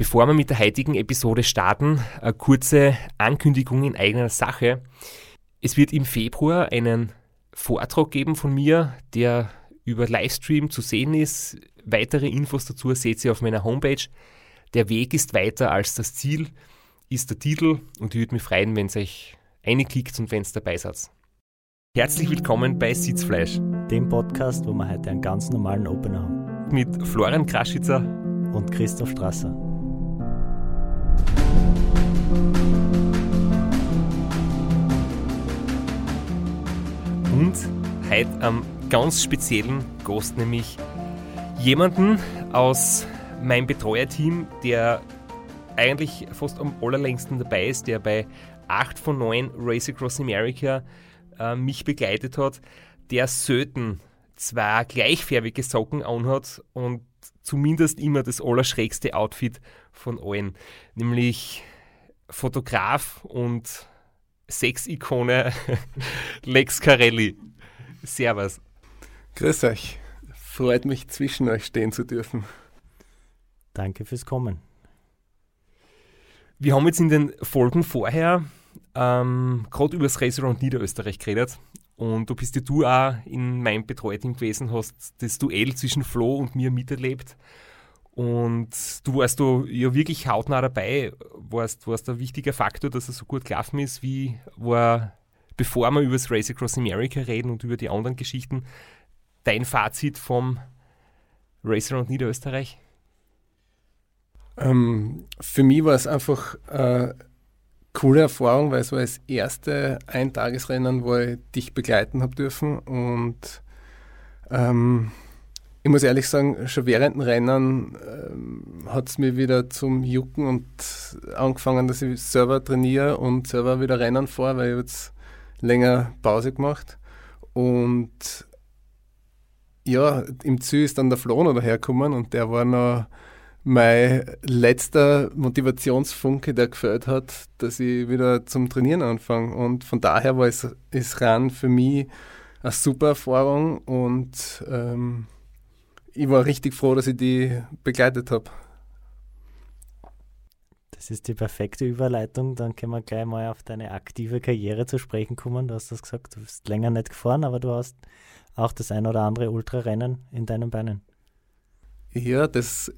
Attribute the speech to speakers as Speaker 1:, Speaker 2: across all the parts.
Speaker 1: Bevor wir mit der heutigen Episode starten, eine kurze Ankündigung in eigener Sache. Es wird im Februar einen Vortrag geben von mir, der über Livestream zu sehen ist. Weitere Infos dazu seht ihr auf meiner Homepage. Der Weg ist weiter als das Ziel, ist der Titel und ich würde mich freuen, wenn ihr euch einklickt und wenn ihr dabei seid. Herzlich willkommen bei Sitzfleisch,
Speaker 2: dem Podcast, wo wir heute einen ganz normalen Opener haben.
Speaker 1: Mit Florian Kraschitzer
Speaker 2: und Christoph Strasser.
Speaker 1: Und heute am ganz speziellen Gast, nämlich jemanden aus meinem Betreuerteam, der eigentlich fast am allerlängsten dabei ist, der bei 8 von 9 Race Across America äh, mich begleitet hat, der selten zwei gleichfärbige Socken anhat und zumindest immer das allerschrägste Outfit von allen, nämlich Fotograf und Sexikone Lex Carelli. Servus.
Speaker 3: Grüß euch. Freut mich, zwischen euch stehen zu dürfen.
Speaker 2: Danke fürs Kommen.
Speaker 1: Wir haben jetzt in den Folgen vorher ähm, gerade über das Race Around Niederösterreich geredet. Und du bist ja du auch in meinem Betreuteam gewesen, hast das Duell zwischen Flo und mir miterlebt. Und du warst da ja wirklich hautnah dabei, warst, warst ein wichtiger Faktor, dass es so gut gelaufen ist. Wie war, bevor wir über das Race Across America reden und über die anderen Geschichten, dein Fazit vom Race Around Niederösterreich?
Speaker 3: Ähm, für mich war es einfach eine coole Erfahrung, weil es war das erste Eintagesrennen, wo ich dich begleiten habe dürfen und ähm, ich muss ehrlich sagen, schon während dem Rennen ähm, hat es mir wieder zum Jucken und angefangen, dass ich selber trainiere und selber wieder Rennen fahre, weil ich jetzt länger Pause gemacht. Und ja, im Ziel ist dann der Flo noch dahergekommen und der war noch mein letzter Motivationsfunke, der gefällt hat, dass ich wieder zum Trainieren anfange. Und von daher war es, ist Ran für mich eine super Erfahrung und ähm, ich war richtig froh, dass ich die begleitet habe.
Speaker 2: Das ist die perfekte Überleitung. Dann können wir gleich mal auf deine aktive Karriere zu sprechen kommen. Du hast das gesagt, du bist länger nicht gefahren, aber du hast auch das ein oder andere Ultrarennen in deinen Beinen.
Speaker 3: Ja, das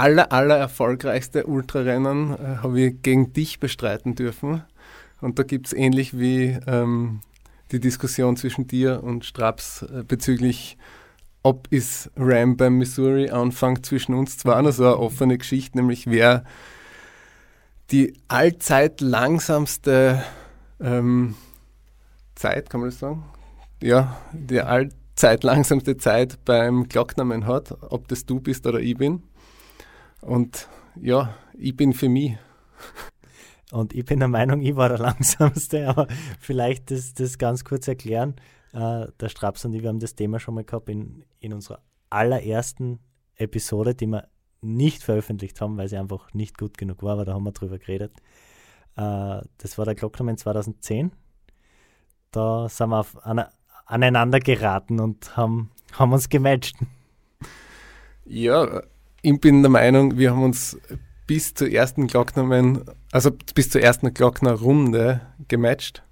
Speaker 3: aller, aller erfolgreichste Ultrarennen äh, habe ich gegen dich bestreiten dürfen. Und da gibt es ähnlich wie ähm, die Diskussion zwischen dir und Straps äh, bezüglich ob ist Ram beim Missouri anfängt zwischen uns zwar noch so eine offene Geschichte, nämlich wer die allzeit langsamste ähm, Zeit, kann man das sagen? Ja, die allzeit langsamste Zeit beim Glocknamen hat, ob das du bist oder ich bin. Und ja, ich bin für mich.
Speaker 2: Und ich bin der Meinung, ich war der langsamste, aber vielleicht das, das ganz kurz erklären. Äh, der Straps und ich, wir haben das Thema schon mal gehabt in, in unserer allerersten Episode, die wir nicht veröffentlicht haben, weil sie einfach nicht gut genug war, aber da haben wir drüber geredet. Äh, das war der Glocknerman 2010. Da sind wir auf eine, aneinander geraten und haben, haben uns gematcht.
Speaker 3: Ja, ich bin der Meinung, wir haben uns bis zur ersten Glocknerman, also bis zur ersten Glockner-Runde gematcht.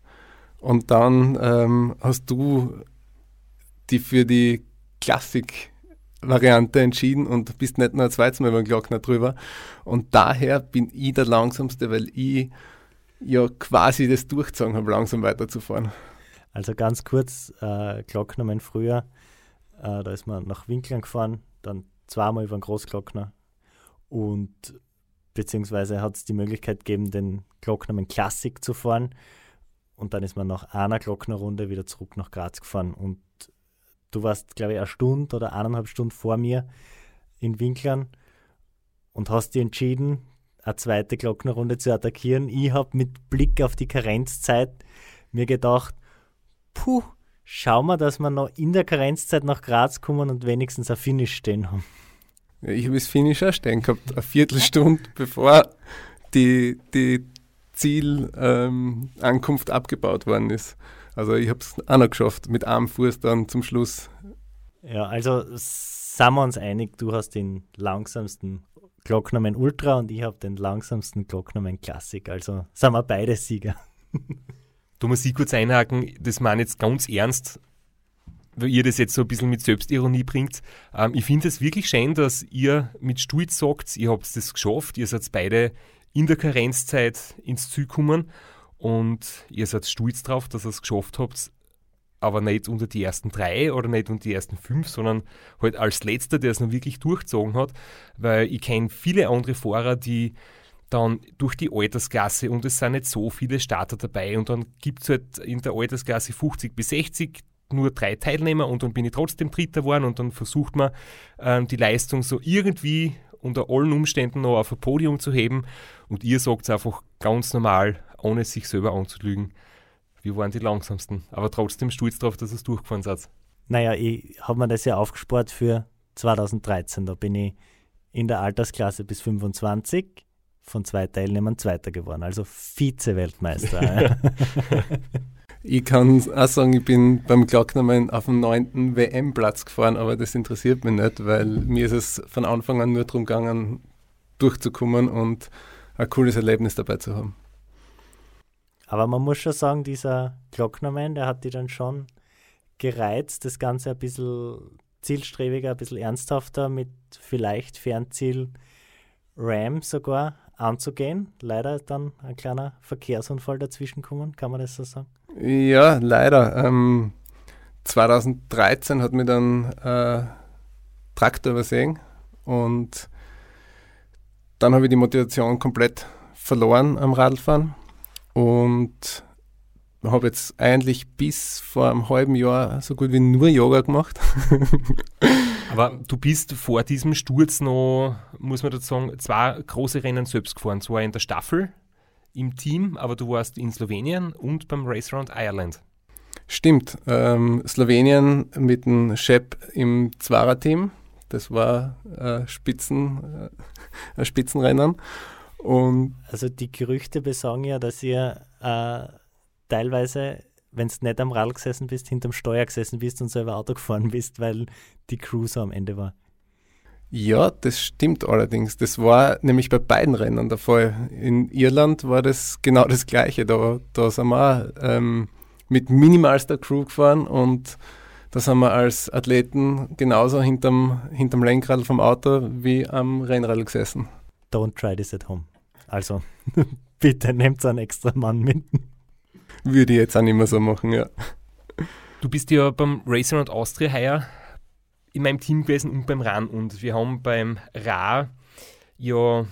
Speaker 3: Und dann ähm, hast du die für die Klassik-Variante entschieden und bist nicht nur zweites Mal den Glockner drüber. Und daher bin ich der Langsamste, weil ich ja quasi das durchgezogen habe, langsam weiterzufahren.
Speaker 2: Also ganz kurz, äh, Glocknermann früher, äh, da ist man nach Winklern gefahren, dann zweimal über den Großglockner und beziehungsweise hat es die Möglichkeit gegeben, den Glocknermann Klassik zu fahren und dann ist man nach einer Glocknerrunde wieder zurück nach Graz gefahren. Und du warst, glaube ich, eine Stunde oder eineinhalb Stunden vor mir in Winklern und hast dich entschieden, eine zweite Glocknerrunde zu attackieren. Ich habe mit Blick auf die Karenzzeit mir gedacht, puh, schauen wir, dass wir noch in der Karenzzeit nach Graz kommen und wenigstens ein Finish stehen haben.
Speaker 3: Ja, ich habe das Finish auch stehen gehabt, eine Viertelstunde bevor die, die Zielankunft ähm, abgebaut worden ist. Also ich habe es auch noch geschafft, mit einem Fuß dann zum Schluss.
Speaker 2: Ja, also sind wir uns einig, du hast den langsamsten Glocknerman Ultra und ich habe den langsamsten Glocknerman Classic. Also sind wir beide Sieger.
Speaker 1: Du musst sie kurz einhaken, das meine ich jetzt ganz ernst, weil ihr das jetzt so ein bisschen mit Selbstironie bringt. Ähm, ich finde es wirklich schön, dass ihr mit Stolz sagt, ihr habt das geschafft, ihr seid beide in der Karenzzeit ins Ziel gekommen und ihr seid stolz drauf, dass ihr es geschafft habt, aber nicht unter die ersten drei oder nicht unter die ersten fünf, sondern halt als letzter, der es noch wirklich durchgezogen hat, weil ich kenne viele andere Fahrer, die dann durch die Altersklasse und es sind nicht so viele Starter dabei und dann gibt es halt in der Altersklasse 50 bis 60 nur drei Teilnehmer und dann bin ich trotzdem Dritter geworden und dann versucht man ähm, die Leistung so irgendwie unter allen Umständen noch auf ein Podium zu heben und ihr sagt es einfach ganz normal, ohne sich selber anzulügen wir waren die langsamsten, aber trotzdem stolz darauf, dass es durchgefahren seid.
Speaker 2: Naja, ich habe mir das ja aufgespart für 2013. Da bin ich in der Altersklasse bis 25 von zwei Teilnehmern Zweiter geworden, also Vize-Weltmeister.
Speaker 3: ich kann auch sagen, ich bin beim Glocknermann auf dem neunten WM-Platz gefahren, aber das interessiert mich nicht, weil mir ist es von Anfang an nur darum gegangen, durchzukommen und ein cooles Erlebnis dabei zu haben.
Speaker 2: Aber man muss schon sagen, dieser Glocknerman, der hat die dann schon gereizt, das Ganze ein bisschen zielstrebiger, ein bisschen ernsthafter mit vielleicht Fernziel Ram sogar anzugehen. Leider ist dann ein kleiner Verkehrsunfall dazwischen gekommen, kann man das so sagen?
Speaker 3: Ja, leider. Ähm, 2013 hat mir dann äh, Traktor übersehen und dann habe ich die Motivation komplett verloren am Radfahren und habe jetzt eigentlich bis vor einem halben Jahr so gut wie nur Yoga gemacht.
Speaker 1: Aber du bist vor diesem Sturz noch, muss man dazu sagen, zwei große Rennen selbst gefahren. Zwar in der Staffel im Team, aber du warst in Slowenien und beim Race Round Ireland.
Speaker 3: Stimmt. Ähm, Slowenien mit dem Shep im Zwarer-Team. Das war äh, Spitzen, äh, ein Spitzenrennen. Und
Speaker 2: also die Gerüchte besagen ja, dass ihr äh, teilweise, wenn du nicht am Rad gesessen bist, hinterm Steuer gesessen bist und selber Auto gefahren bist, weil die Crew so am Ende war.
Speaker 3: Ja, das stimmt allerdings. Das war nämlich bei beiden Rennen der Fall. In Irland war das genau das Gleiche. Da, da sind wir ähm, mit minimalster Crew gefahren und da sind wir als Athleten genauso hinterm, hinterm Lenkrad vom Auto wie am Rennrad gesessen
Speaker 2: don't try this at home. Also bitte nehmt einen extra Mann mit.
Speaker 3: Würde ich jetzt auch nicht mehr so machen, ja.
Speaker 1: Du bist ja beim Racing und Austria heuer in meinem Team gewesen und beim RAN und wir haben beim RA ja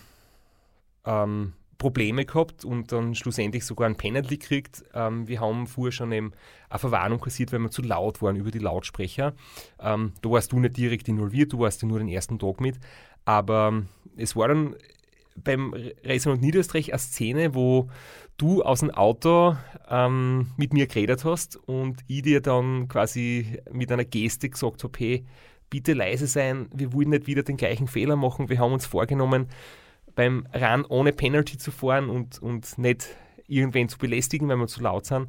Speaker 1: ähm, Probleme gehabt und dann schlussendlich sogar ein Penalty gekriegt. Ähm, wir haben vorher schon eben eine Verwarnung kassiert, weil wir zu laut waren über die Lautsprecher. Ähm, da warst du nicht direkt involviert, du warst ja nur den ersten Tag mit. Aber es war dann beim Racing und Niederösterreich eine Szene, wo du aus dem Auto ähm, mit mir geredet hast und ich dir dann quasi mit einer Geste gesagt habe, hey, bitte leise sein, wir wollen nicht wieder den gleichen Fehler machen, wir haben uns vorgenommen, beim Run ohne Penalty zu fahren und, und nicht irgendwen zu belästigen, wenn wir zu laut sind.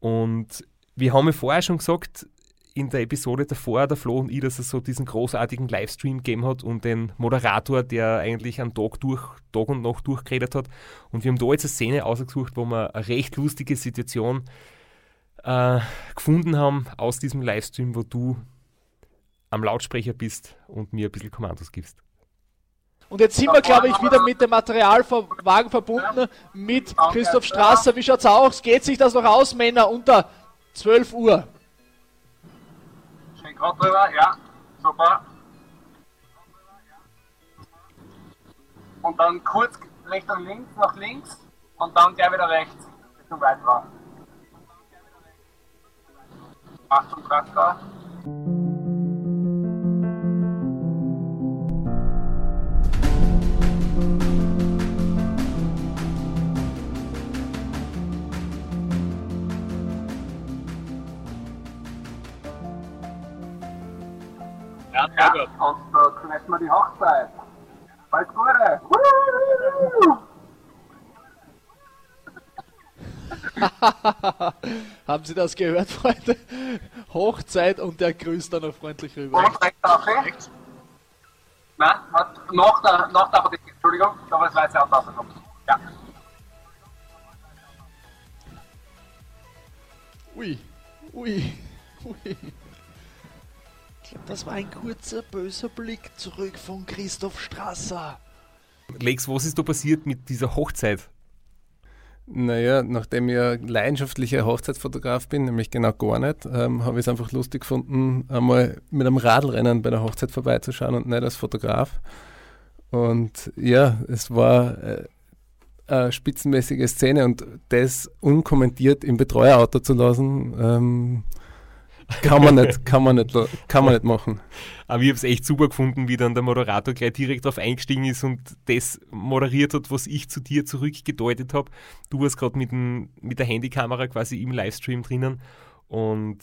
Speaker 1: Und wir haben ja vorher schon gesagt, in der Episode davor, der Flo und ich, dass es so diesen großartigen Livestream gegeben hat und den Moderator, der eigentlich einen Tag, durch, Tag und Nacht durchgeredet hat. Und wir haben da jetzt eine Szene ausgesucht, wo wir eine recht lustige Situation äh, gefunden haben aus diesem Livestream, wo du am Lautsprecher bist und mir ein bisschen Kommandos gibst.
Speaker 4: Und jetzt sind wir, glaube ich, wieder mit dem Materialwagen verbunden mit Christoph Strasser. Wie schaut's aus? Geht sich das noch aus, Männer, unter 12 Uhr?
Speaker 5: Drüber, ja. Super. Und dann kurz Richtung links, nach links und dann gleich wieder rechts Richtung weiter. Achtung, Traktor. Gut. Und da knallt man die Hochzeit. Alles Gute!
Speaker 4: Haben Sie das gehört, Freunde? Hochzeit und der grüßt dann noch freundlich rüber.
Speaker 5: Und rechts auf rechts. Nein, der, nach der Apotheke, Entschuldigung, da war das weiße Auto rausgekommen. Ja.
Speaker 4: Ui, ui, ui. Ich glaube, das war ein kurzer, böser Blick zurück von Christoph Strasser.
Speaker 1: Lex, was ist da passiert mit dieser Hochzeit?
Speaker 3: Naja, nachdem ich ein leidenschaftlicher Hochzeitsfotograf bin, nämlich genau gar nicht, ähm, habe ich es einfach lustig gefunden, einmal mit einem Radlrennen bei der Hochzeit vorbeizuschauen und nicht als Fotograf. Und ja, es war äh, eine spitzenmäßige Szene und das unkommentiert im Betreuerauto zu lassen, ähm, kann man nicht, kann man nicht, kann man nicht machen.
Speaker 1: Aber ich habe es echt super gefunden, wie dann der Moderator gleich direkt darauf eingestiegen ist und das moderiert hat, was ich zu dir zurückgedeutet habe. Du warst gerade mit, mit der Handykamera quasi im Livestream drinnen und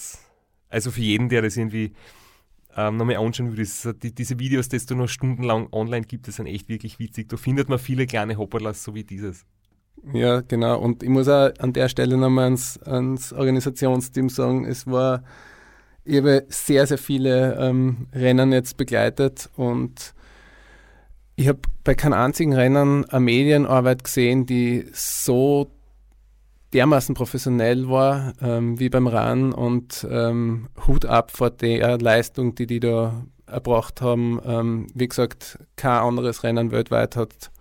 Speaker 1: also für jeden, der das irgendwie ähm, nochmal anschauen ist, die, diese Videos, die du noch stundenlang online gibt, das sind echt wirklich witzig. Da findet man viele kleine Hopperlas, so wie dieses.
Speaker 3: Ja, genau. Und ich muss auch an der Stelle nochmal ans, ans Organisationsteam sagen, es war ich habe sehr, sehr viele ähm, Rennen jetzt begleitet und ich habe bei keinem einzigen Rennen eine Medienarbeit gesehen, die so dermaßen professionell war ähm, wie beim RAN und ähm, Hut ab vor der Leistung, die die da erbracht haben. Ähm, wie gesagt, kein anderes Rennen weltweit hat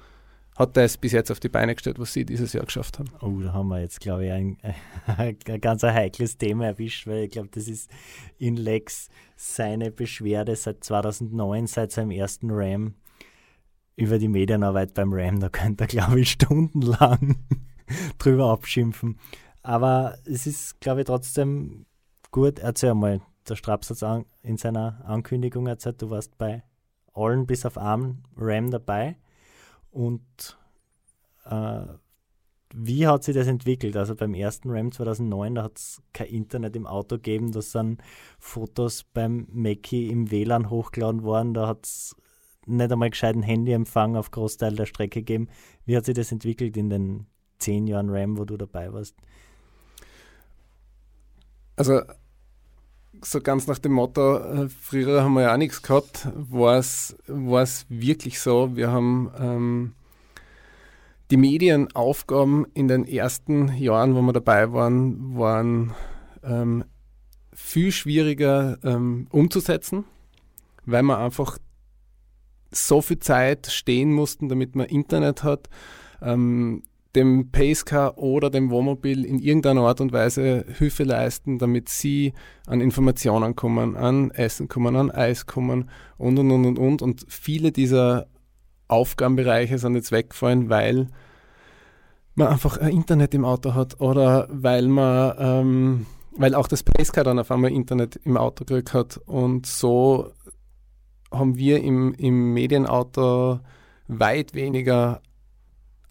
Speaker 3: hat das bis jetzt auf die Beine gestellt, was sie dieses Jahr geschafft haben.
Speaker 2: Oh, da haben wir jetzt, glaube ich, ein, ein ganz heikles Thema erwischt, weil ich glaube, das ist in Lex seine Beschwerde seit 2009, seit seinem ersten Ram über die Medienarbeit beim Ram. Da könnte er, glaube ich, stundenlang drüber abschimpfen. Aber es ist, glaube ich, trotzdem gut. Erzähl mal, der Straps hat in seiner Ankündigung erzählt, du warst bei allen bis auf einen Ram dabei. Und äh, wie hat sich das entwickelt? Also beim ersten RAM 2009, da hat es kein Internet im Auto gegeben, da sind Fotos beim Mackie im WLAN hochgeladen worden, da hat es nicht einmal gescheiten Handyempfang auf Großteil der Strecke gegeben. Wie hat sich das entwickelt in den zehn Jahren RAM, wo du dabei warst?
Speaker 3: Also so ganz nach dem Motto, äh, früher haben wir ja auch nichts gehabt, war es wirklich so. Wir haben ähm, die Medienaufgaben in den ersten Jahren, wo wir dabei waren, waren ähm, viel schwieriger ähm, umzusetzen, weil wir einfach so viel Zeit stehen mussten, damit man Internet hat. Ähm, dem Pacecar oder dem Wohnmobil in irgendeiner Art und Weise Hilfe leisten, damit sie an Informationen kommen, an Essen kommen, an Eis kommen und und und und und. Und viele dieser Aufgabenbereiche sind jetzt weggefallen, weil man einfach ein Internet im Auto hat oder weil man ähm, weil auch das Pacecar dann auf einmal Internet im Auto gekriegt hat und so haben wir im, im Medienauto weit weniger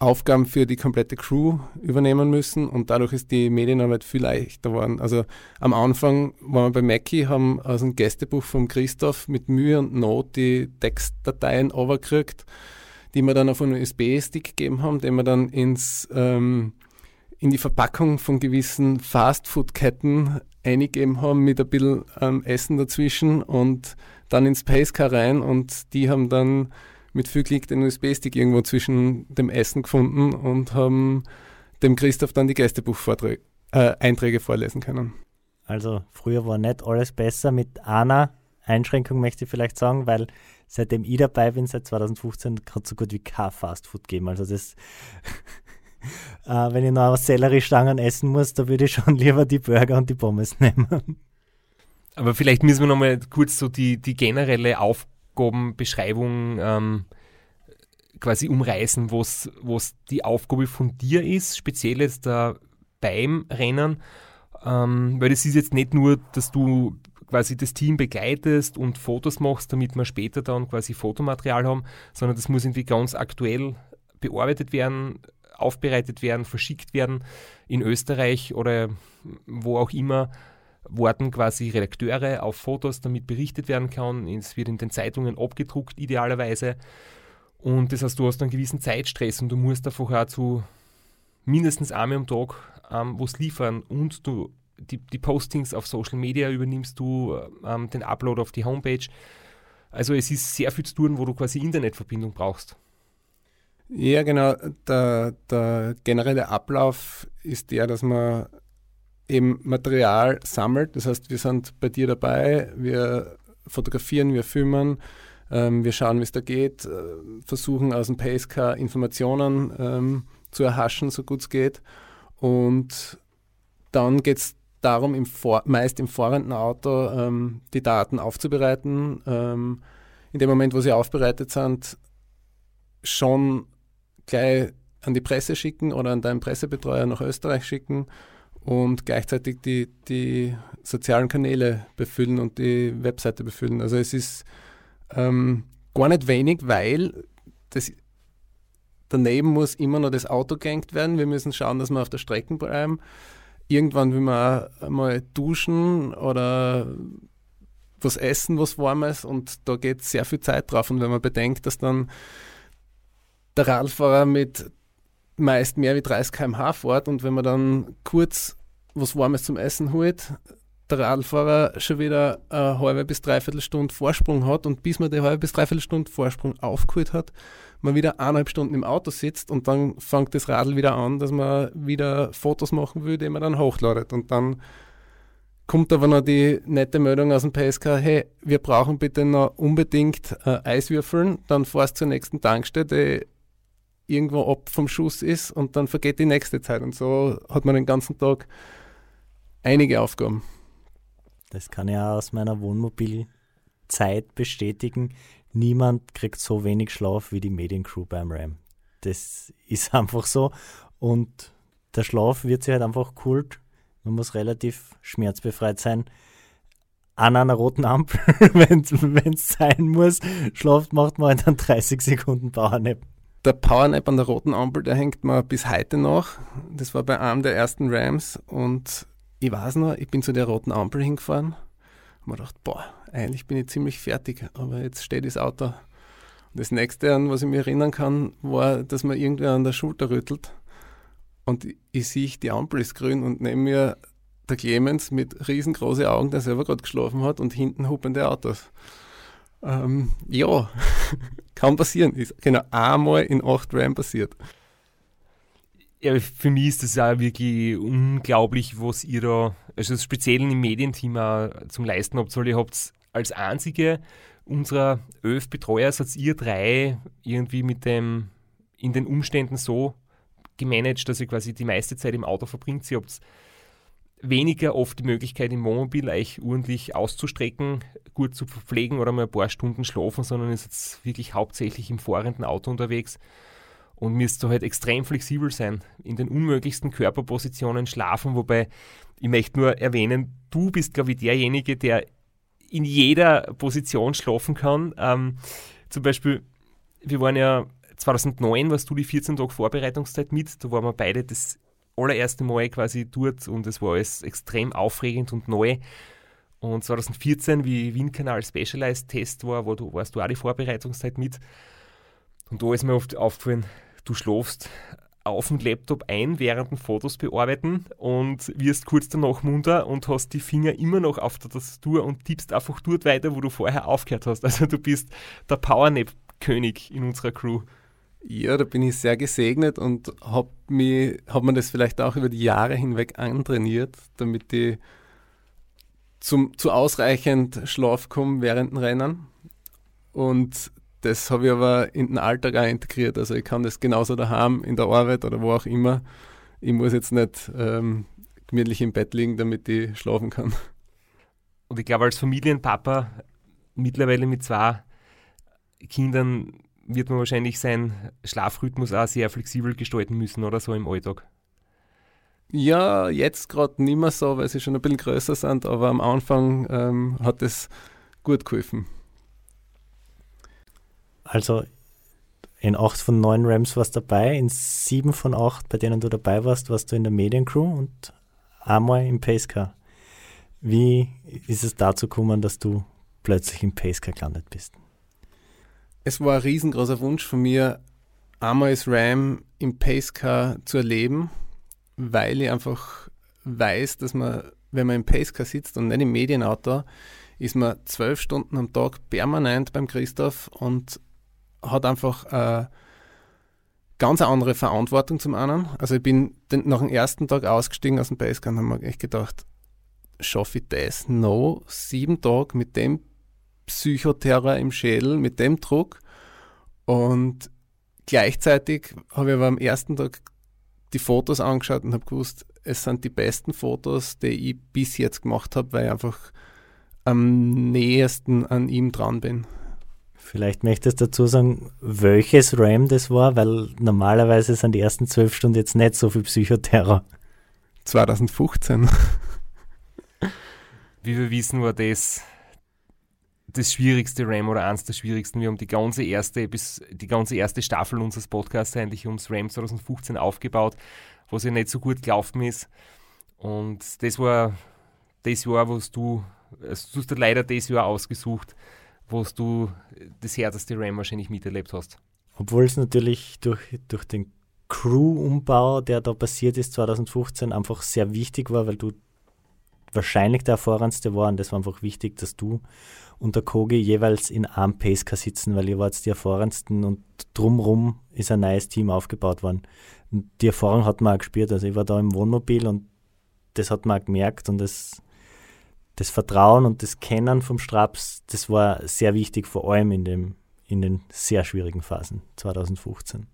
Speaker 3: Aufgaben für die komplette Crew übernehmen müssen und dadurch ist die Medienarbeit viel leichter geworden. Also am Anfang waren wir bei Mackie, haben aus dem Gästebuch von Christoph mit Mühe und Not die Textdateien overgekriegt, die wir dann auf einen USB-Stick gegeben haben, den wir dann ins, ähm, in die Verpackung von gewissen Fastfood-Ketten eingegeben haben mit ein bisschen ähm, Essen dazwischen und dann ins Pacecar rein und die haben dann mit viel Klick den USB-Stick irgendwo zwischen dem Essen gefunden und haben dem Christoph dann die Gästebucheinträge äh, vorlesen können.
Speaker 2: Also früher war nicht alles besser mit einer Einschränkung, möchte ich vielleicht sagen, weil seitdem ich dabei bin, seit 2015, hat es so gut wie kein Fastfood geben. Also das, äh, wenn ich noch Selleriestangen essen muss, da würde ich schon lieber die Burger und die Pommes nehmen.
Speaker 1: Aber vielleicht müssen wir nochmal kurz so die, die generelle Aufgabe Aufgabenbeschreibung ähm, quasi umreißen, was die Aufgabe von dir ist, speziell jetzt da beim Rennen, ähm, weil das ist jetzt nicht nur, dass du quasi das Team begleitest und Fotos machst, damit wir später dann quasi Fotomaterial haben, sondern das muss irgendwie ganz aktuell bearbeitet werden, aufbereitet werden, verschickt werden in Österreich oder wo auch immer warten quasi Redakteure auf Fotos, damit berichtet werden kann. Es wird in den Zeitungen abgedruckt, idealerweise. Und das heißt, du hast einen gewissen Zeitstress und du musst einfach auch zu mindestens einmal am Tag ähm, was liefern und du die, die, Postings auf Social Media übernimmst du, ähm, den Upload auf die Homepage. Also es ist sehr viel zu tun, wo du quasi Internetverbindung brauchst.
Speaker 3: Ja, genau. Der, der generelle Ablauf ist der, dass man eben Material sammelt. Das heißt, wir sind bei dir dabei, wir fotografieren, wir filmen, ähm, wir schauen, wie es da geht, äh, versuchen aus dem Pacecar Informationen ähm, zu erhaschen, so gut es geht. Und dann geht es darum, im Vor meist im fahrenden Auto ähm, die Daten aufzubereiten. Ähm, in dem Moment, wo sie aufbereitet sind, schon gleich an die Presse schicken oder an deinen Pressebetreuer nach Österreich schicken und gleichzeitig die, die sozialen Kanäle befüllen und die Webseite befüllen. Also es ist ähm, gar nicht wenig, weil das, daneben muss immer noch das Auto gehängt werden. Wir müssen schauen, dass wir auf der Strecke bleiben. Irgendwann will man mal duschen oder was essen, was warmes und da geht sehr viel Zeit drauf. Und wenn man bedenkt, dass dann der Radfahrer mit meist mehr wie 30 km/h fährt und wenn man dann kurz was Warmes zum Essen holt, der Radfahrer schon wieder eine halbe bis dreiviertel Stunde Vorsprung hat und bis man die halbe bis dreiviertel Stunde Vorsprung aufgeholt hat, man wieder eineinhalb Stunden im Auto sitzt und dann fängt das Radl wieder an, dass man wieder Fotos machen will, die man dann hochladet. Und dann kommt aber noch die nette Meldung aus dem PSK, hey, wir brauchen bitte noch unbedingt äh, Eiswürfeln, dann fahrst zur nächsten Tankstelle, irgendwo ab vom Schuss ist und dann vergeht die nächste Zeit. Und so hat man den ganzen Tag einige Aufgaben.
Speaker 2: Das kann ich auch aus meiner Wohnmobilzeit bestätigen. Niemand kriegt so wenig Schlaf wie die Mediencrew beim RAM. Das ist einfach so. Und der Schlaf wird sich halt einfach kult. Man muss relativ schmerzbefreit sein. An einer roten Ampel, wenn es sein muss, schlaft, macht man halt dann 30 Sekunden Powernap
Speaker 3: der Powernap an der roten Ampel, der hängt mir bis heute noch. Das war bei einem der ersten Rams und ich weiß noch, ich bin zu der roten Ampel hingefahren und mir gedacht, boah, eigentlich bin ich ziemlich fertig, aber jetzt steht das Auto. Und das nächste, an was ich mich erinnern kann, war, dass man irgendwer an der Schulter rüttelt und ich, ich sehe, die Ampel ist grün und neben mir der Clemens mit riesengroßen Augen, der selber gerade geschlafen hat und hinten hupende Autos. Ähm, ja, kann passieren. Ist genau einmal in acht Ram passiert.
Speaker 1: Ja, für mich ist das auch wirklich unglaublich, was ihr da, also speziell im Medienteam auch zum Leisten habt. Weil ihr habt als einzige unserer elf Betreuer, seid ihr drei irgendwie mit dem, in den Umständen so gemanagt, dass ihr quasi die meiste Zeit im Auto verbringt. Ihr habt weniger oft die Möglichkeit im Wohnmobil euch ordentlich auszustrecken, gut zu verpflegen oder mal ein paar Stunden schlafen, sondern ist jetzt wirklich hauptsächlich im fahrenden Auto unterwegs und müsst halt extrem flexibel sein, in den unmöglichsten Körperpositionen schlafen, wobei ich möchte nur erwähnen, du bist, glaube ich, derjenige, der in jeder Position schlafen kann. Ähm, zum Beispiel, wir waren ja 2009, warst du die 14 Tage Vorbereitungszeit mit, da waren wir beide das allererste Mal quasi dort und es war alles extrem aufregend und neu. Und 2014, wie Wien-Kanal Specialized Test war, wo du, warst du auch die Vorbereitungszeit mit. Und da ist mir oft aufgefallen, du schlafst auf dem Laptop ein, während den Fotos bearbeiten und wirst kurz danach munter und hast die Finger immer noch auf der Tastatur und tippst einfach dort weiter, wo du vorher aufgehört hast. Also du bist der Powernap-König in unserer Crew.
Speaker 3: Ja, da bin ich sehr gesegnet und habe hab mir das vielleicht auch über die Jahre hinweg antrainiert, damit ich zum, zu ausreichend Schlaf komme während dem Rennen. Und das habe ich aber in den Alltag auch integriert. Also ich kann das genauso daheim, in der Arbeit oder wo auch immer. Ich muss jetzt nicht ähm, gemütlich im Bett liegen, damit ich schlafen kann.
Speaker 1: Und ich glaube, als Familienpapa mittlerweile mit zwei Kindern wird man wahrscheinlich seinen Schlafrhythmus auch sehr flexibel gestalten müssen oder so im Alltag.
Speaker 3: Ja, jetzt gerade nicht mehr so, weil sie schon ein bisschen größer sind, aber am Anfang ähm, hat es gut geholfen.
Speaker 2: Also in 8 von 9 Rams warst du dabei, in 7 von 8, bei denen du dabei warst, warst du in der Mediencrew und einmal im Pacecar. Wie ist es dazu gekommen, dass du plötzlich im Pacecar gelandet bist?
Speaker 3: Es war ein riesengroßer Wunsch von mir, einmal als Ram im Pacecar zu erleben, weil ich einfach weiß, dass man, wenn man im Pacecar sitzt und nicht im Medienauto, ist man zwölf Stunden am Tag permanent beim Christoph und hat einfach äh, ganz eine andere Verantwortung zum einen. Also ich bin den, nach dem ersten Tag ausgestiegen aus dem Basecamp und habe mir echt gedacht, schaffe ich das? No, sieben Tage mit dem Psychoterror im Schädel, mit dem Druck. Und gleichzeitig habe ich aber am ersten Tag die Fotos angeschaut und habe gewusst, es sind die besten Fotos, die ich bis jetzt gemacht habe, weil ich einfach am nähersten an ihm dran bin.
Speaker 2: Vielleicht möchtest du dazu sagen, welches RAM das war, weil normalerweise sind die ersten zwölf Stunden jetzt nicht so viel Psychoterror.
Speaker 3: 2015.
Speaker 1: Wie wir wissen, war das das schwierigste RAM oder eins der schwierigsten. Wir haben die ganze erste, bis die ganze erste Staffel unseres Podcasts eigentlich ums RAM 2015 aufgebaut, was ja nicht so gut gelaufen ist. Und das war das Jahr, wo du, also du hast leider das Jahr ausgesucht, wo du das härteste RAM wahrscheinlich miterlebt hast.
Speaker 2: Obwohl es natürlich durch, durch den Crew-Umbau, der da passiert ist 2015, einfach sehr wichtig war, weil du wahrscheinlich der erfahrenste war und das war einfach wichtig, dass du und der Kogi jeweils in einem Pacecar sitzen, weil ihr wart die erfahrensten und drumrum ist ein neues Team aufgebaut worden. Und die Erfahrung hat man auch gespürt. Also ich war da im Wohnmobil und das hat man auch gemerkt und das, das Vertrauen und das Kennen vom Straps, das war sehr wichtig, vor allem in, dem, in den sehr schwierigen Phasen 2015.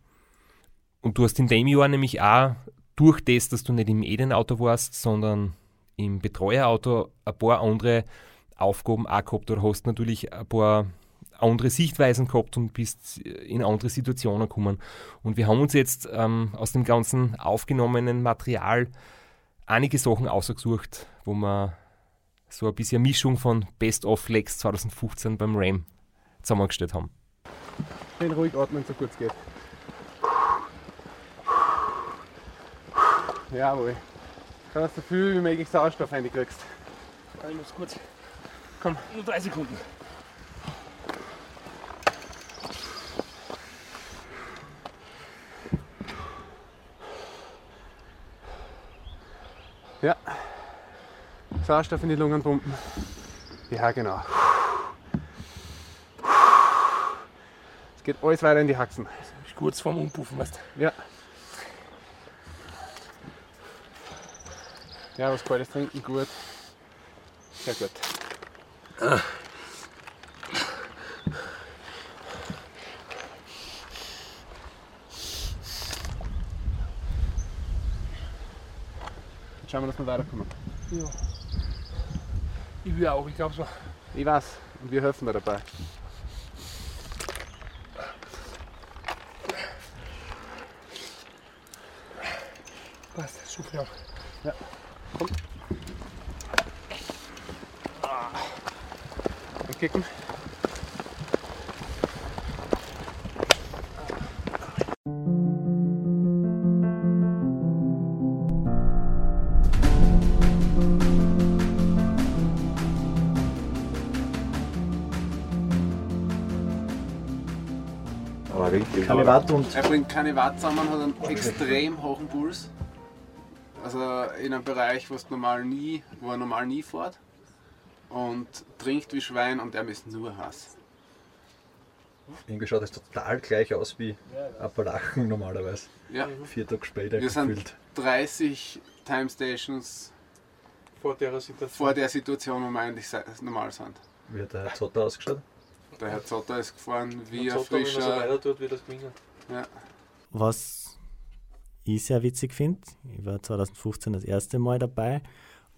Speaker 1: Und du hast in dem Jahr nämlich auch durch das, dass du nicht im Eden-Auto warst, sondern im Betreuerauto ein paar andere Aufgaben auch gehabt oder hast natürlich ein paar andere Sichtweisen gehabt und bist in andere Situationen gekommen. Und wir haben uns jetzt ähm, aus dem ganzen aufgenommenen Material einige Sachen ausgesucht, wo wir so ein bisschen Mischung von Best of Lex 2015 beim RAM zusammengestellt haben.
Speaker 3: Den ruhig atmen, so gut es geht. Jawohl. Schau, dass du so viel wie möglich Sauerstoff reinkriegst.
Speaker 1: Ich muss kurz Komm, nur drei Sekunden.
Speaker 3: Ja. Sauerstoff in die Lungen pumpen. Ja, genau. Es geht alles weiter in die Haxen.
Speaker 1: Kurz vorm Umpuffen, weißt
Speaker 3: du? Ja. Ja, was kaltes trinken, gut. Sehr gut. Jetzt schauen wir, dass wir weiterkommen.
Speaker 1: Ja. Ich will auch, ich glaube so.
Speaker 3: Ich weiß, und wir helfen dir dabei.
Speaker 1: Passt, super.
Speaker 3: Ja, komm. Kicken.
Speaker 2: Keine Watt und.
Speaker 3: Er bringt keine Watt zusammen, hat einen extrem hohen Puls. Also in einem Bereich, wo, normal nie, wo er normal nie fährt und trinkt wie Schwein und er ist nur Hass.
Speaker 6: Irgendwie schaut es total gleich aus wie Appalachen normalerweise.
Speaker 3: Ja.
Speaker 6: Vier Tage später
Speaker 3: Wir gefühlt. sind 30 Time Stations
Speaker 4: vor der Situation,
Speaker 3: vor der Situation wo wir eigentlich normal sind.
Speaker 6: Wie hat der Herr Zotter ausgeschaut?
Speaker 3: Der Herr Zotter ist gefahren wie ein frischer...
Speaker 4: Wenn er so weiter tut, wie das gewinnen.
Speaker 3: Ja.
Speaker 2: Was ich sehr witzig finde, ich war 2015 das erste Mal dabei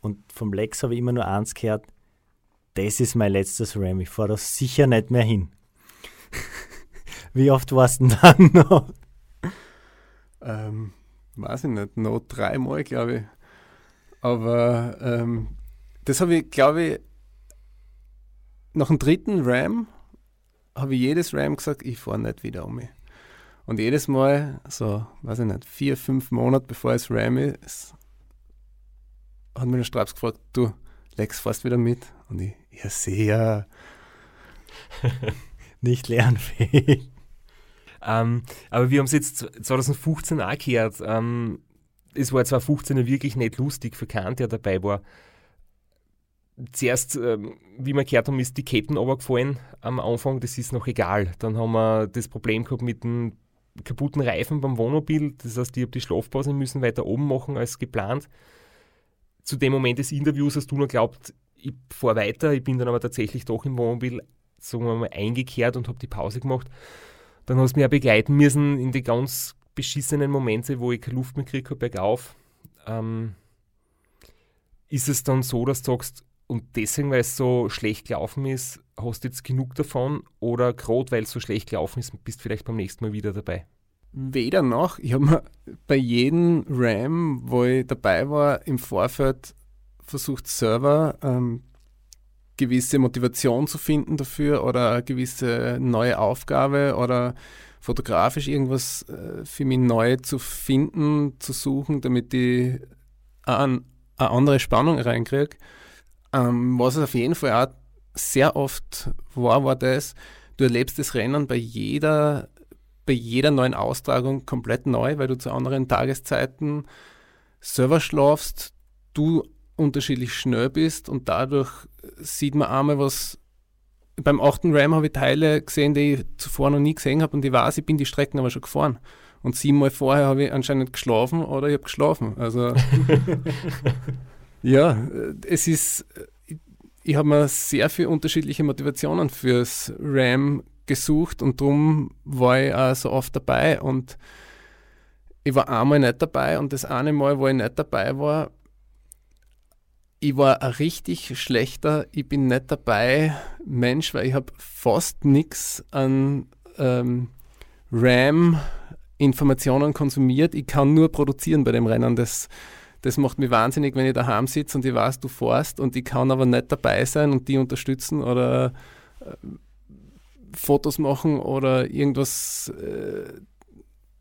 Speaker 2: und vom Lex habe ich immer nur eins gehört, das ist mein letztes Ram, ich fahre da sicher nicht mehr hin. Wie oft warst du denn dann noch?
Speaker 3: Ähm, weiß ich nicht, noch dreimal, glaube ich. Aber ähm, das habe ich, glaube ich, nach dem dritten Ram habe ich jedes Ram gesagt, ich fahre nicht wieder um mich. Und jedes Mal, so, weiß ich nicht, vier, fünf Monate bevor es Ram ist, hat mir der Straps gefragt, du, Lex, fährst wieder mit? Und ich, ja, sehr.
Speaker 2: Nicht lernfähig.
Speaker 1: Ähm, aber wir haben es jetzt 2015 auch gehört. Ähm, es war 2015 wirklich nicht lustig für keinen, der dabei war. zuerst, ähm, wie wir gehört haben, ist die Ketten runtergefallen am Anfang, das ist noch egal. Dann haben wir das Problem gehabt mit dem kaputten Reifen beim Wohnmobil, das heißt, ich habe die Schlafpause müssen weiter oben machen als geplant. Zu dem Moment des Interviews hast du nur geglaubt, ich fahre weiter, ich bin dann aber tatsächlich doch im Wohnmobil, sagen wir mal, eingekehrt und habe die Pause gemacht. Dann hast du mich ja begleiten müssen in die ganz beschissenen Momente, wo ich keine Luft mehr kriege, bergauf. Ähm, ist es dann so, dass du sagst, und deswegen, weil es so schlecht gelaufen ist, hast du jetzt genug davon oder gerade weil es so schlecht gelaufen ist, bist du vielleicht beim nächsten Mal wieder dabei?
Speaker 3: Weder noch. Ich habe mir bei jedem RAM, wo ich dabei war, im Vorfeld versucht, selber ähm, gewisse Motivation zu finden dafür oder eine gewisse neue Aufgabe oder fotografisch irgendwas äh, für mich neu zu finden, zu suchen, damit ich eine, eine andere Spannung reinkriege. Ähm, was es auf jeden Fall auch sehr oft war, war das, du erlebst das Rennen bei jeder, bei jeder neuen Austragung komplett neu, weil du zu anderen Tageszeiten selber schlafst, du unterschiedlich schnell bist und dadurch sieht man einmal, was beim 8. Ram habe ich Teile gesehen, die ich zuvor noch nie gesehen habe und ich weiß, ich bin die Strecken aber schon gefahren. Und siebenmal vorher habe ich anscheinend geschlafen oder ich habe geschlafen. Also ja, es ist, ich habe mir sehr viele unterschiedliche Motivationen fürs RAM gesucht und darum war ich auch so oft dabei und ich war einmal nicht dabei und das eine Mal, wo ich nicht dabei war, ich war ein richtig schlechter, ich bin nicht dabei Mensch, weil ich habe fast nichts an ähm, RAM-Informationen konsumiert. Ich kann nur produzieren bei dem Rennen. Das, das macht mich wahnsinnig, wenn ich daheim sitze und ich weiß, du fährst und ich kann aber nicht dabei sein und die unterstützen oder äh, Fotos machen oder irgendwas äh,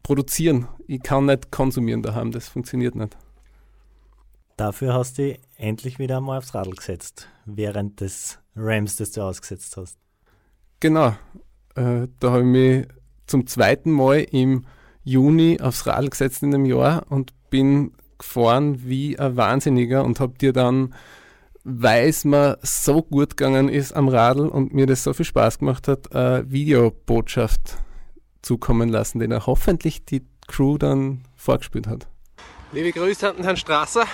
Speaker 3: produzieren. Ich kann nicht konsumieren daheim, das funktioniert nicht.
Speaker 2: Dafür hast du endlich wieder einmal aufs Radl gesetzt, während des Rams, das du ausgesetzt hast.
Speaker 3: Genau. Äh, da habe ich mich zum zweiten Mal im Juni aufs Radl gesetzt in dem Jahr und bin gefahren wie ein Wahnsinniger und habe dir dann, weil es mir so gut gegangen ist am Radl und mir das so viel Spaß gemacht hat, eine Videobotschaft zukommen lassen, den er hoffentlich die Crew dann vorgespielt hat.
Speaker 7: Liebe Grüße an Herrn Strasser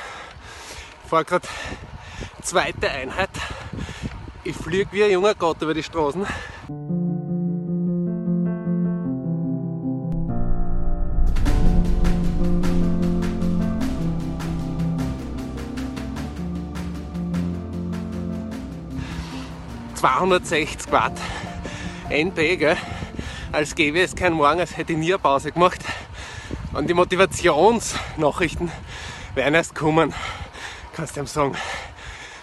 Speaker 7: fahre gerade zweite Einheit. Ich fliege wie ein junger Gott über die Straßen. ...260 Watt NP, gell? als gäbe es keinen Morgen, als hätte ich nie eine Pause gemacht. Und die Motivationsnachrichten werden erst kommen kannst du ihm sagen,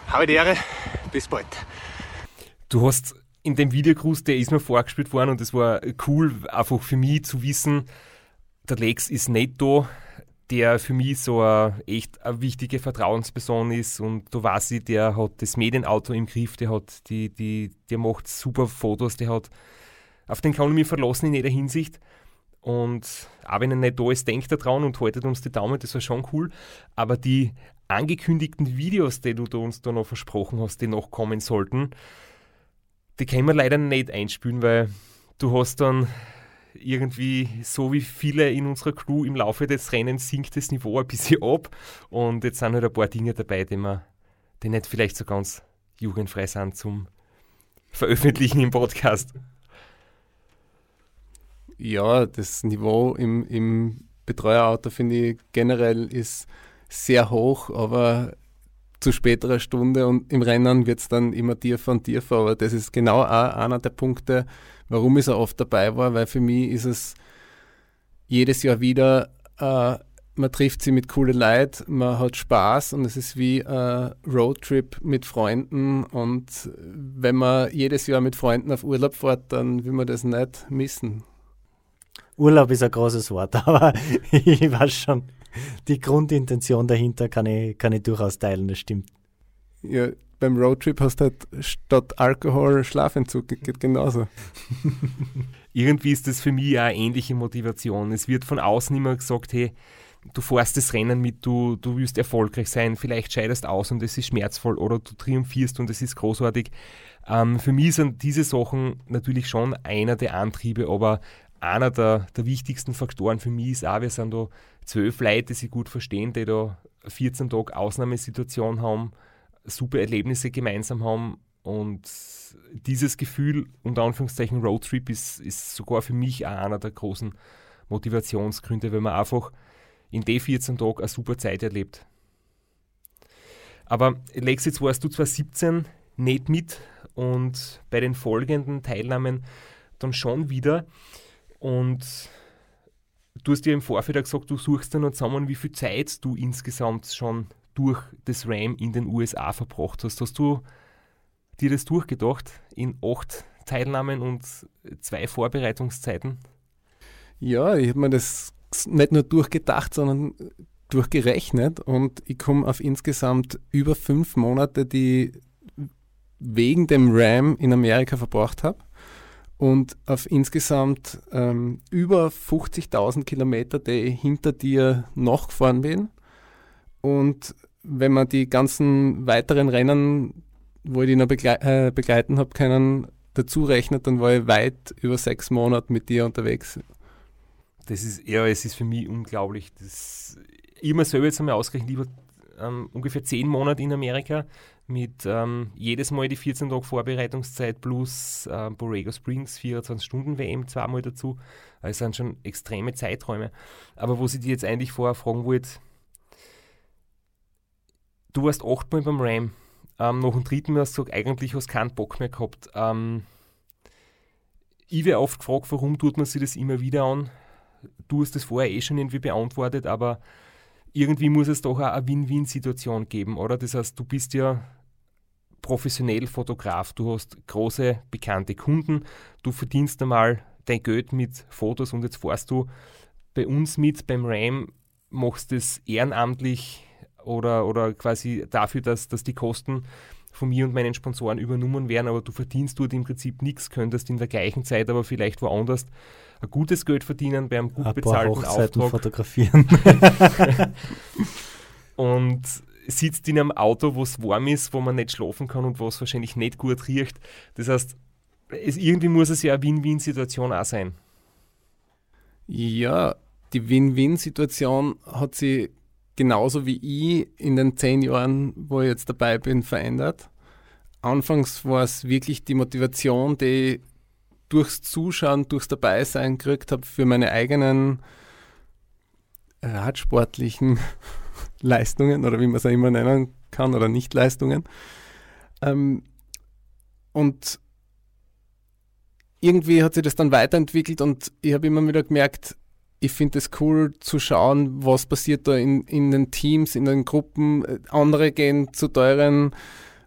Speaker 7: habe die Ehre, bis bald.
Speaker 1: Du hast in dem Videogruß, der ist mir vorgespielt worden und es war cool, einfach für mich zu wissen, der Lex ist nicht da, der für mich so eine, echt eine wichtige Vertrauensperson ist und du weißt der hat das Medienauto im Griff, der hat die, die, der macht super Fotos, der hat, auf den kann ich mich verlassen in jeder Hinsicht. Und auch wenn er nicht da ist, denkt er dran und haltet uns die Daumen, das war schon cool. Aber die angekündigten Videos, die du uns da noch versprochen hast, die noch kommen sollten, die können wir leider nicht einspielen, weil du hast dann irgendwie, so wie viele in unserer Crew im Laufe des Rennens, sinkt das Niveau ein bisschen ab. Und jetzt sind halt ein paar Dinge dabei, die, wir, die nicht vielleicht so ganz jugendfrei sind zum Veröffentlichen im Podcast.
Speaker 3: Ja, das Niveau im, im Betreuerauto finde ich generell ist sehr hoch, aber zu späterer Stunde und im Rennen wird es dann immer tiefer und tiefer. Aber das ist genau auch einer der Punkte, warum ich so oft dabei war, weil für mich ist es jedes Jahr wieder, äh, man trifft sie mit coole Leuten, man hat Spaß und es ist wie ein Roadtrip mit Freunden. Und wenn man jedes Jahr mit Freunden auf Urlaub fährt, dann will man das nicht missen.
Speaker 2: Urlaub ist ein großes Wort, aber ich weiß schon, die Grundintention dahinter kann ich, kann ich durchaus teilen, das stimmt.
Speaker 3: Ja, beim Roadtrip hast du halt statt Alkohol Schlafentzug, geht genauso.
Speaker 1: Irgendwie ist das für mich auch eine ähnliche Motivation. Es wird von außen immer gesagt, hey, du fährst das Rennen mit, du, du willst erfolgreich sein, vielleicht scheidest aus und es ist schmerzvoll oder du triumphierst und es ist großartig. Ähm, für mich sind diese Sachen natürlich schon einer der Antriebe, aber einer der, der wichtigsten Faktoren für mich ist auch, wir sind da zwölf Leute, die sich gut verstehen, die da 14 Tage Ausnahmesituation haben, super Erlebnisse gemeinsam haben und dieses Gefühl, unter Anführungszeichen Roadtrip, ist, ist sogar für mich auch einer der großen Motivationsgründe, weil man einfach in den 14 Tagen eine super Zeit erlebt. Aber Lex, jetzt warst du zwar 17 nicht mit und bei den folgenden Teilnahmen dann schon wieder. Und du hast dir im Vorfeld gesagt, du suchst dann zusammen, wie viel Zeit du insgesamt schon durch das RAM in den USA verbracht hast. Hast du dir das durchgedacht in acht Teilnahmen und zwei Vorbereitungszeiten?
Speaker 3: Ja, ich habe mir das nicht nur durchgedacht, sondern durchgerechnet und ich komme auf insgesamt über fünf Monate, die wegen dem RAM in Amerika verbracht habe und auf insgesamt ähm, über 50.000 Kilometer, die hinter dir noch gefahren bin. Und wenn man die ganzen weiteren Rennen, wo ich die noch begle äh, begleiten habe können, dazu rechnet, dann war ich weit über sechs Monate mit dir unterwegs.
Speaker 1: Das ist, ja, es ist für mich unglaublich. Das, ich mir selber jetzt einmal ausgerechnet, ich war ähm, ungefähr zehn Monate in Amerika mit ähm, jedes Mal die 14 Tage Vorbereitungszeit plus äh, Borrego Springs 24 Stunden WM zweimal dazu. Also sind schon extreme Zeiträume. Aber was ich dir jetzt eigentlich vorher fragen wollte, du warst achtmal beim Ram. Ähm, nach dem dritten Mal hast du eigentlich hast keinen Bock mehr gehabt. Ähm, ich werde oft gefragt, warum tut man sich das immer wieder an? du hast das vorher eh schon irgendwie beantwortet, aber irgendwie muss es doch auch eine Win-Win-Situation geben, oder? Das heißt, du bist ja professionell Fotograf, du hast große bekannte Kunden, du verdienst einmal dein Geld mit Fotos und jetzt fährst du bei uns mit beim RAM, machst es ehrenamtlich oder, oder quasi dafür, dass, dass die Kosten von mir und meinen Sponsoren übernommen werden, aber du verdienst dort im Prinzip nichts, könntest in der gleichen Zeit aber vielleicht woanders ein gutes Geld verdienen bei einem gut ein bezahlten Auftrag.
Speaker 2: fotografieren.
Speaker 1: und sitzt in einem Auto, wo es warm ist, wo man nicht schlafen kann und wo es wahrscheinlich nicht gut riecht. Das heißt, es, irgendwie muss es ja eine Win-Win-Situation auch sein.
Speaker 3: Ja, die Win-Win-Situation hat sich genauso wie ich in den zehn Jahren, wo ich jetzt dabei bin, verändert. Anfangs war es wirklich die Motivation, die ich durchs Zuschauen, durchs Dabeisein gekriegt habe für meine eigenen radsportlichen Leistungen oder wie man es auch immer nennen kann oder Nicht-Leistungen. Ähm, und irgendwie hat sich das dann weiterentwickelt und ich habe immer wieder gemerkt, ich finde es cool zu schauen, was passiert da in, in den Teams, in den Gruppen. Andere gehen zu teuren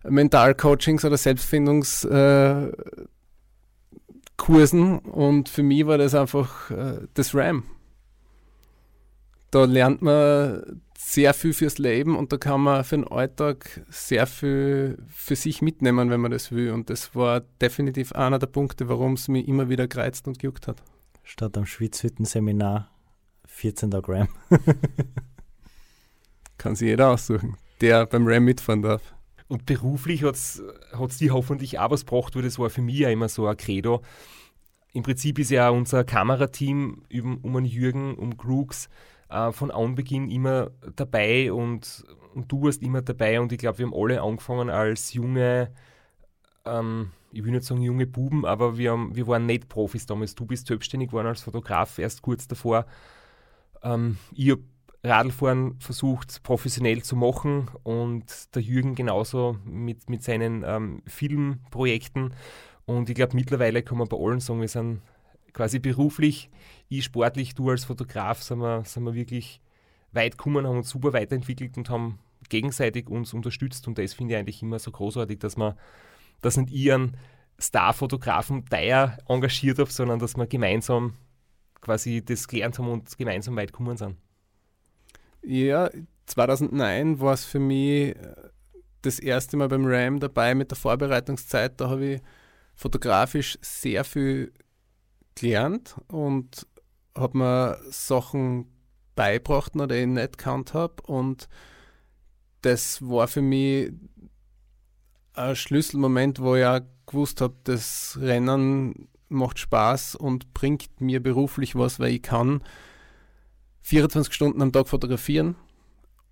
Speaker 3: Mentalcoachings oder Selbstfindungskursen äh, und für mich war das einfach äh, das RAM. Da lernt man sehr viel fürs Leben und da kann man für den Alltag sehr viel für sich mitnehmen, wenn man das will. Und das war definitiv einer der Punkte, warum es mich immer wieder gereizt und gejuckt hat
Speaker 2: statt am Schwitzhütten-Seminar 14. Gramm.
Speaker 3: Kann sich jeder aussuchen, der beim Ram mitfahren darf.
Speaker 1: Und beruflich hat es die hoffentlich auch was gebracht, weil das war für mich ja immer so ein Credo. Im Prinzip ist ja unser Kamerateam um, um einen Jürgen, um Crooks, äh, von Anbeginn immer dabei und, und du warst immer dabei und ich glaube, wir haben alle angefangen als junge ähm, ich will nicht sagen junge Buben, aber wir, haben, wir waren nicht Profis damals. Du bist selbstständig geworden als Fotograf erst kurz davor. Ähm, ich habe Radlfahren versucht professionell zu machen und der Jürgen genauso mit, mit seinen ähm, Filmprojekten. Und ich glaube, mittlerweile kann man bei allen sagen, wir sind quasi beruflich, ich sportlich, du als Fotograf, sind wir, sind wir wirklich weit gekommen, haben uns super weiterentwickelt und haben gegenseitig uns unterstützt. Und das finde ich eigentlich immer so großartig, dass man dass nicht ich einen Starfotografen teuer engagiert habe, sondern dass wir gemeinsam quasi das gelernt haben und gemeinsam weit gekommen sind.
Speaker 3: Ja, 2009 war es für mich äh, das erste Mal beim RAM dabei mit der Vorbereitungszeit. Da habe ich fotografisch sehr viel gelernt und habe mir Sachen beibrachten oder ich nicht gekannt habe. Und das war für mich ein Schlüsselmoment, wo ich auch gewusst habe, das Rennen macht Spaß und bringt mir beruflich was, weil ich kann 24 Stunden am Tag fotografieren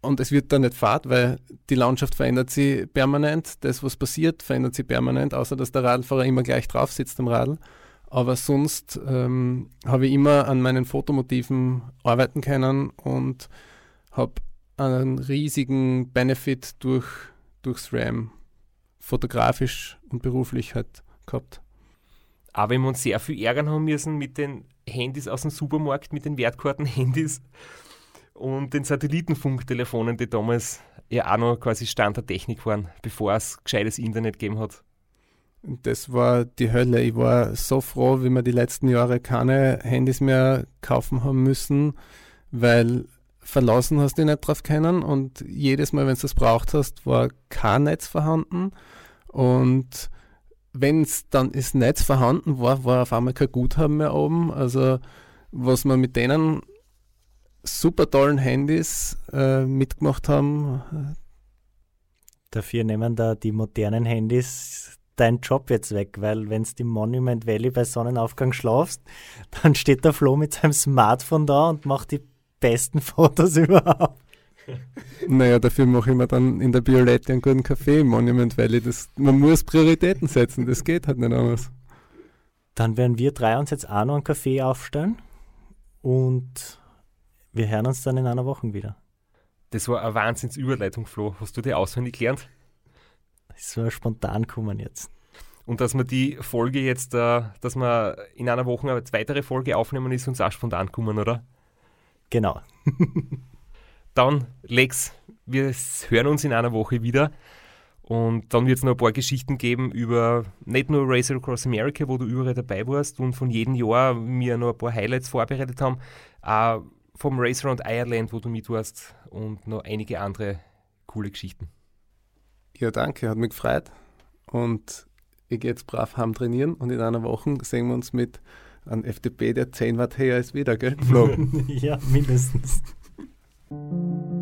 Speaker 3: und es wird dann nicht fad, weil die Landschaft verändert sich permanent. Das, was passiert, verändert sich permanent, außer dass der Radfahrer immer gleich drauf sitzt am Radl. Aber sonst ähm, habe ich immer an meinen Fotomotiven arbeiten können und habe einen riesigen Benefit durch, durchs RAM, fotografisch und beruflich halt gehabt.
Speaker 1: Aber wenn wir uns sehr viel ärgern haben müssen mit den Handys aus dem Supermarkt, mit den Wertkarten-Handys und den Satellitenfunktelefonen, die damals ja auch noch quasi Stand der Technik waren, bevor es gescheites Internet gegeben hat.
Speaker 3: Das war die Hölle. Ich war so froh, wie wir die letzten Jahre keine Handys mehr kaufen haben müssen, weil verlassen hast du nicht drauf können und jedes Mal, wenn du es braucht hast, war kein Netz vorhanden und wenn es dann das Netz vorhanden war, war auf einmal kein Guthaben mehr oben. Also was wir mit denen super tollen Handys äh, mitgemacht haben.
Speaker 2: Dafür nehmen da die modernen Handys deinen Job jetzt weg, weil wenn du im Monument Valley bei Sonnenaufgang schlafst, dann steht der Flo mit seinem Smartphone da und macht die besten Fotos überhaupt.
Speaker 3: Naja, dafür mache ich mir dann in der Biolette einen guten Kaffee im Monument Valley. Das, man muss Prioritäten setzen, das geht halt nicht anders.
Speaker 2: Dann werden wir drei uns jetzt auch noch einen Kaffee aufstellen und wir hören uns dann in einer Woche wieder.
Speaker 1: Das war eine Wahnsinnsüberleitung, Flo. Hast du die auswendig gelernt?
Speaker 2: Das war spontan kommen jetzt.
Speaker 1: Und dass wir die Folge jetzt, äh, dass wir in einer Woche eine weitere Folge aufnehmen, ist uns auch spontan kommen, oder?
Speaker 2: Genau.
Speaker 1: dann, Lex, wir hören uns in einer Woche wieder. Und dann wird es noch ein paar Geschichten geben über nicht nur Racer Across America, wo du überall dabei warst und von jedem Jahr mir noch ein paar Highlights vorbereitet haben, auch vom Race Around Ireland, wo du mit warst und noch einige andere coole Geschichten.
Speaker 3: Ja, danke, hat mich gefreut. Und ich gehe jetzt brav heim trainieren und in einer Woche sehen wir uns mit einem FDP, der 10 Watt höher ist, wieder, gell?
Speaker 2: ja, mindestens. Thank you.